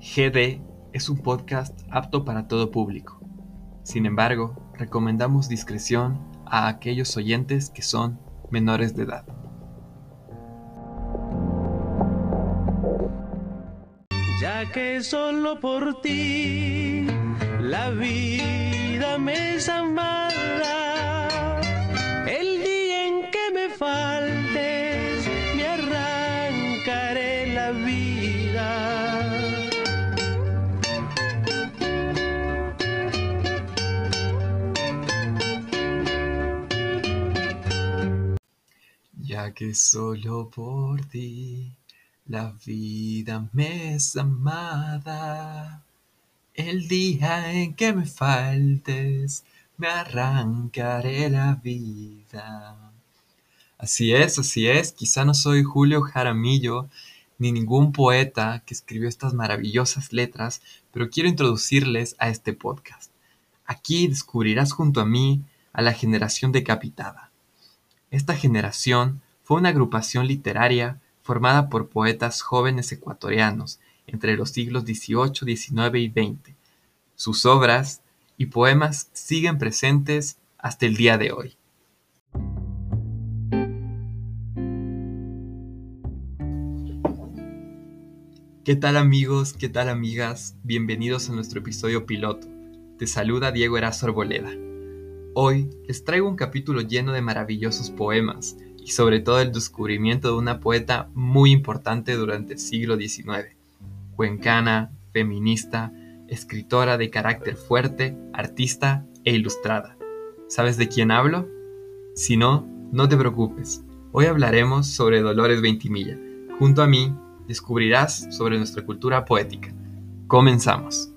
GD es un podcast apto para todo público. Sin embargo, recomendamos discreción a aquellos oyentes que son menores de edad. Ya que solo por ti la vida me es amada. Ya que solo por ti la vida me es amada. El día en que me faltes, me arrancaré la vida. Así es, así es. Quizá no soy Julio Jaramillo ni ningún poeta que escribió estas maravillosas letras, pero quiero introducirles a este podcast. Aquí descubrirás junto a mí a la generación decapitada. Esta generación fue una agrupación literaria formada por poetas jóvenes ecuatorianos entre los siglos XVIII, XIX y XX. Sus obras y poemas siguen presentes hasta el día de hoy. ¿Qué tal amigos? ¿Qué tal amigas? Bienvenidos a nuestro episodio piloto. Te saluda Diego Erazo Arboleda. Hoy les traigo un capítulo lleno de maravillosos poemas y sobre todo el descubrimiento de una poeta muy importante durante el siglo XIX, cuencana, feminista, escritora de carácter fuerte, artista e ilustrada. ¿Sabes de quién hablo? Si no, no te preocupes. Hoy hablaremos sobre Dolores Ventimilla. Junto a mí descubrirás sobre nuestra cultura poética. Comenzamos.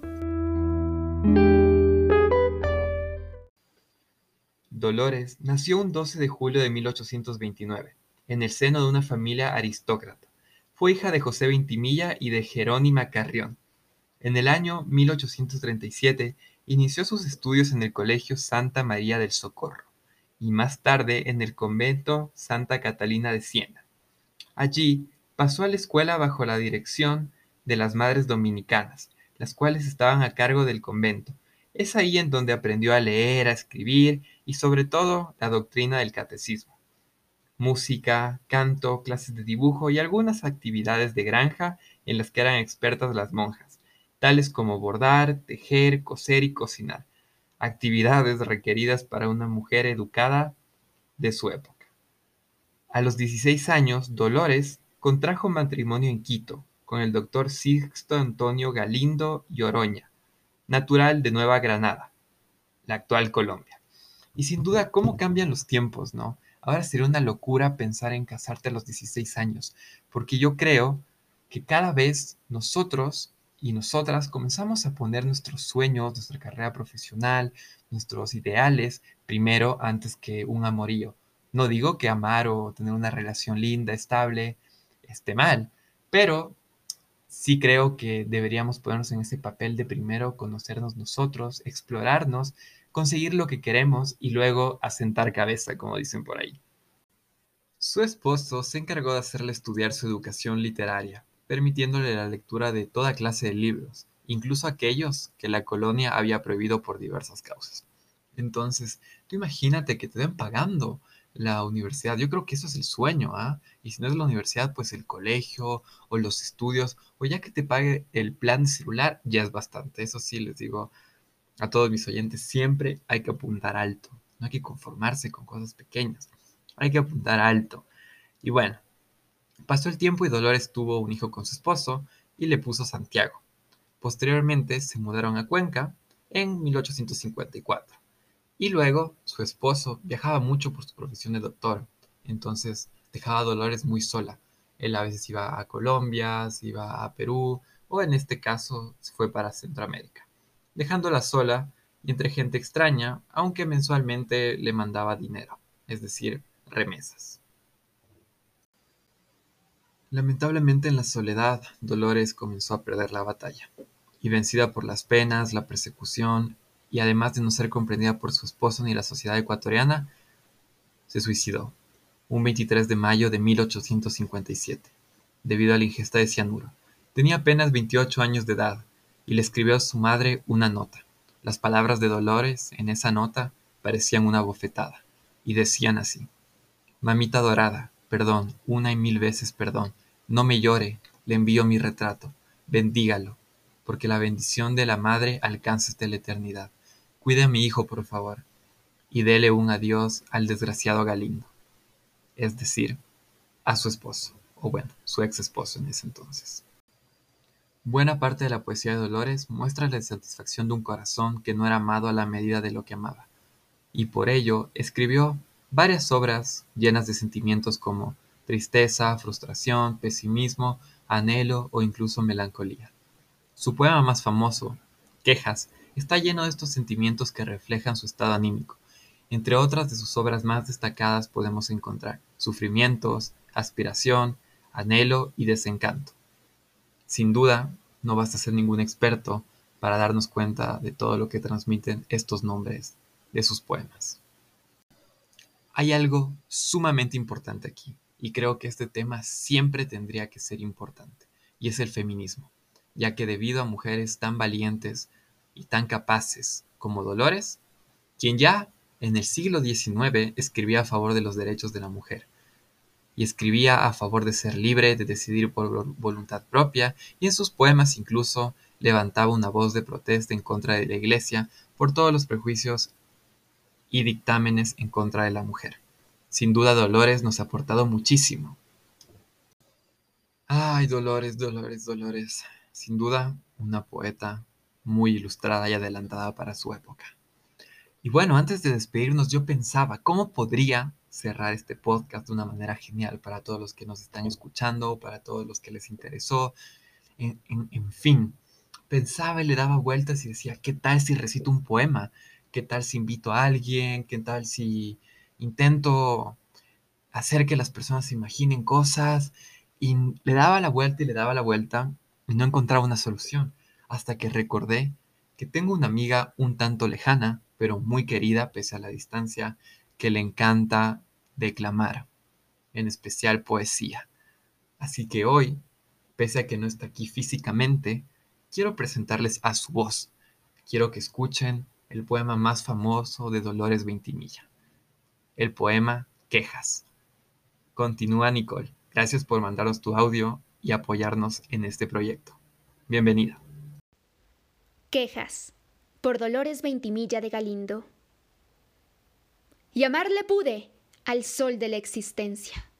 Dolores nació un 12 de julio de 1829, en el seno de una familia aristócrata. Fue hija de José Ventimilla y de Jerónima Carrión. En el año 1837 inició sus estudios en el Colegio Santa María del Socorro y más tarde en el convento Santa Catalina de Siena. Allí pasó a la escuela bajo la dirección de las Madres Dominicanas, las cuales estaban a cargo del convento. Es ahí en donde aprendió a leer, a escribir y sobre todo la doctrina del catecismo. Música, canto, clases de dibujo y algunas actividades de granja en las que eran expertas las monjas, tales como bordar, tejer, coser y cocinar, actividades requeridas para una mujer educada de su época. A los 16 años, Dolores contrajo matrimonio en Quito con el doctor Sixto Antonio Galindo y Oroña, natural de Nueva Granada, la actual Colombia. Y sin duda, ¿cómo cambian los tiempos, no? Ahora sería una locura pensar en casarte a los 16 años, porque yo creo que cada vez nosotros y nosotras comenzamos a poner nuestros sueños, nuestra carrera profesional, nuestros ideales primero antes que un amorío. No digo que amar o tener una relación linda, estable, esté mal, pero sí creo que deberíamos ponernos en ese papel de primero conocernos nosotros, explorarnos, conseguir lo que queremos y luego asentar cabeza, como dicen por ahí. Su esposo se encargó de hacerle estudiar su educación literaria, permitiéndole la lectura de toda clase de libros, incluso aquellos que la colonia había prohibido por diversas causas. Entonces, tú imagínate que te den pagando la universidad. Yo creo que eso es el sueño, ¿ah? Y si no es la universidad, pues el colegio o los estudios, o ya que te pague el plan celular, ya es bastante. Eso sí, les digo a todos mis oyentes, siempre hay que apuntar alto. No hay que conformarse con cosas pequeñas. Hay que apuntar alto. Y bueno, pasó el tiempo y Dolores tuvo un hijo con su esposo y le puso Santiago. Posteriormente se mudaron a Cuenca en 1854. Y luego su esposo viajaba mucho por su profesión de doctor, entonces dejaba a Dolores muy sola. Él a veces iba a Colombia, se iba a Perú, o en este caso se fue para Centroamérica, dejándola sola y entre gente extraña, aunque mensualmente le mandaba dinero, es decir, remesas. Lamentablemente en la soledad, Dolores comenzó a perder la batalla, y vencida por las penas, la persecución y además de no ser comprendida por su esposo ni la sociedad ecuatoriana, se suicidó un 23 de mayo de 1857, debido a la ingesta de cianuro, Tenía apenas 28 años de edad y le escribió a su madre una nota. Las palabras de Dolores en esa nota parecían una bofetada y decían así: Mamita dorada, perdón, una y mil veces perdón. No me llore, le envío mi retrato. Bendígalo, porque la bendición de la madre alcanza hasta la eternidad. Cuide a mi hijo, por favor, y dele un adiós al desgraciado Galindo. Es decir, a su esposo, o bueno, su ex esposo en ese entonces. Buena parte de la poesía de Dolores muestra la satisfacción de un corazón que no era amado a la medida de lo que amaba, y por ello escribió varias obras llenas de sentimientos como tristeza, frustración, pesimismo, anhelo o incluso melancolía. Su poema más famoso, Quejas, está lleno de estos sentimientos que reflejan su estado anímico. Entre otras de sus obras más destacadas podemos encontrar Sufrimientos, Aspiración, Anhelo y Desencanto. Sin duda, no basta ser ningún experto para darnos cuenta de todo lo que transmiten estos nombres de sus poemas. Hay algo sumamente importante aquí, y creo que este tema siempre tendría que ser importante, y es el feminismo, ya que debido a mujeres tan valientes y tan capaces como Dolores, quien ya en el siglo XIX escribía a favor de los derechos de la mujer, y escribía a favor de ser libre, de decidir por voluntad propia, y en sus poemas incluso levantaba una voz de protesta en contra de la Iglesia por todos los prejuicios y dictámenes en contra de la mujer. Sin duda Dolores nos ha aportado muchísimo. Ay, Dolores, Dolores, Dolores. Sin duda, una poeta muy ilustrada y adelantada para su época. Y bueno, antes de despedirnos, yo pensaba, ¿cómo podría cerrar este podcast de una manera genial para todos los que nos están escuchando, para todos los que les interesó? En, en fin, pensaba y le daba vueltas y decía, ¿qué tal si recito un poema? ¿Qué tal si invito a alguien? ¿Qué tal si intento hacer que las personas se imaginen cosas? Y le daba la vuelta y le daba la vuelta y no encontraba una solución, hasta que recordé que tengo una amiga un tanto lejana, pero muy querida pese a la distancia, que le encanta declamar, en especial poesía. Así que hoy, pese a que no está aquí físicamente, quiero presentarles a su voz. Quiero que escuchen el poema más famoso de Dolores Ventimilla, el poema Quejas. Continúa Nicole. Gracias por mandaros tu audio y apoyarnos en este proyecto. Bienvenida. Quejas, por Dolores Ventimilla de Galindo. Llamarle pude al sol de la existencia.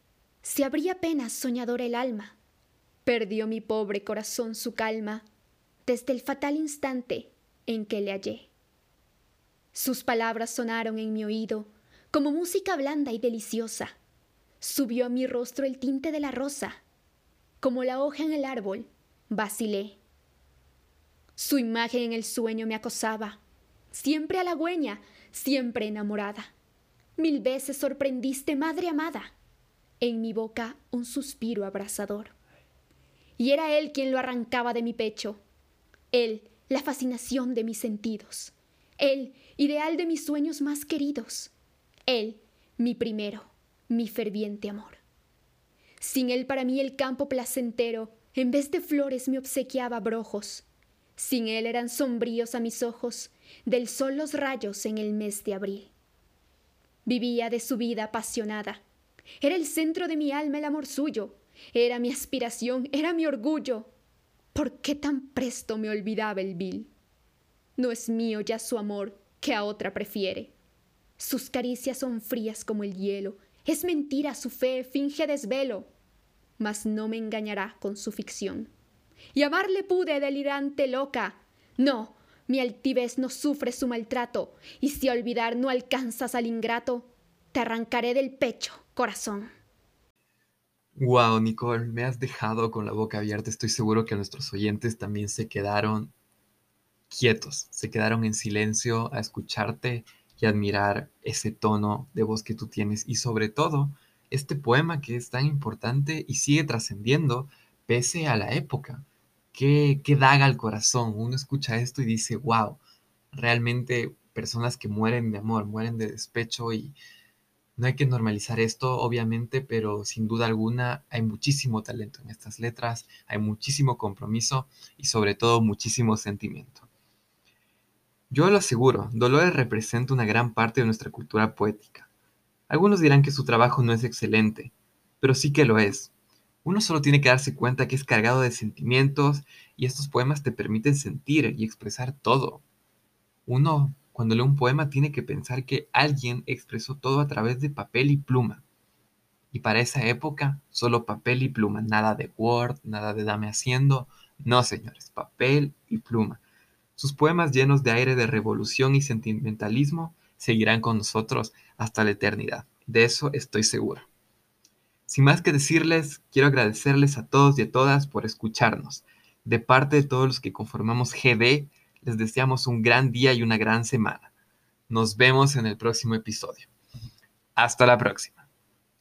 Se abría apenas soñadora el alma. Perdió mi pobre corazón su calma desde el fatal instante en que le hallé. Sus palabras sonaron en mi oído como música blanda y deliciosa. Subió a mi rostro el tinte de la rosa, como la hoja en el árbol, vacilé. Su imagen en el sueño me acosaba, siempre halagüeña, siempre enamorada. Mil veces sorprendiste, madre amada, en mi boca un suspiro abrasador. Y era él quien lo arrancaba de mi pecho, él, la fascinación de mis sentidos él, ideal de mis sueños más queridos. Él, mi primero, mi ferviente amor. Sin él para mí el campo placentero, en vez de flores me obsequiaba brojos. Sin él eran sombríos a mis ojos, del sol los rayos en el mes de abril. Vivía de su vida apasionada. Era el centro de mi alma el amor suyo. Era mi aspiración, era mi orgullo. ¿Por qué tan presto me olvidaba el vil? No es mío ya su amor, que a otra prefiere. Sus caricias son frías como el hielo. Es mentira su fe, finge desvelo. Mas no me engañará con su ficción. Y amarle pude delirante loca. No, mi altivez no sufre su maltrato, y si olvidar no alcanzas al ingrato, te arrancaré del pecho, corazón. Wow, Nicole, me has dejado con la boca abierta. Estoy seguro que nuestros oyentes también se quedaron quietos, se quedaron en silencio a escucharte y admirar ese tono de voz que tú tienes y sobre todo este poema que es tan importante y sigue trascendiendo pese a la época. Qué, daga al corazón. Uno escucha esto y dice, wow, realmente personas que mueren de amor, mueren de despecho y No hay que normalizar esto, obviamente, pero sin duda alguna hay muchísimo talento en estas letras, hay muchísimo compromiso y sobre todo muchísimo sentimiento. Yo lo aseguro, Dolores representa una gran parte de nuestra cultura poética. Algunos dirán que su trabajo no es excelente, pero sí que lo es. Uno solo tiene que darse cuenta que es cargado de sentimientos y estos poemas te permiten sentir y expresar todo. Uno cuando lee un poema tiene que pensar que alguien expresó todo a través de papel y pluma. Y para esa época, solo papel y pluma, nada de Word, nada de dame haciendo. No, señores, papel y pluma. Sus poemas llenos de aire de revolución y sentimentalismo seguirán con nosotros hasta la eternidad. De eso estoy seguro. Sin más que decirles, quiero agradecerles a todos y a todas por escucharnos. De parte de todos los que conformamos GD, les deseamos un gran día y una gran semana. Nos vemos en el próximo episodio. Hasta la próxima.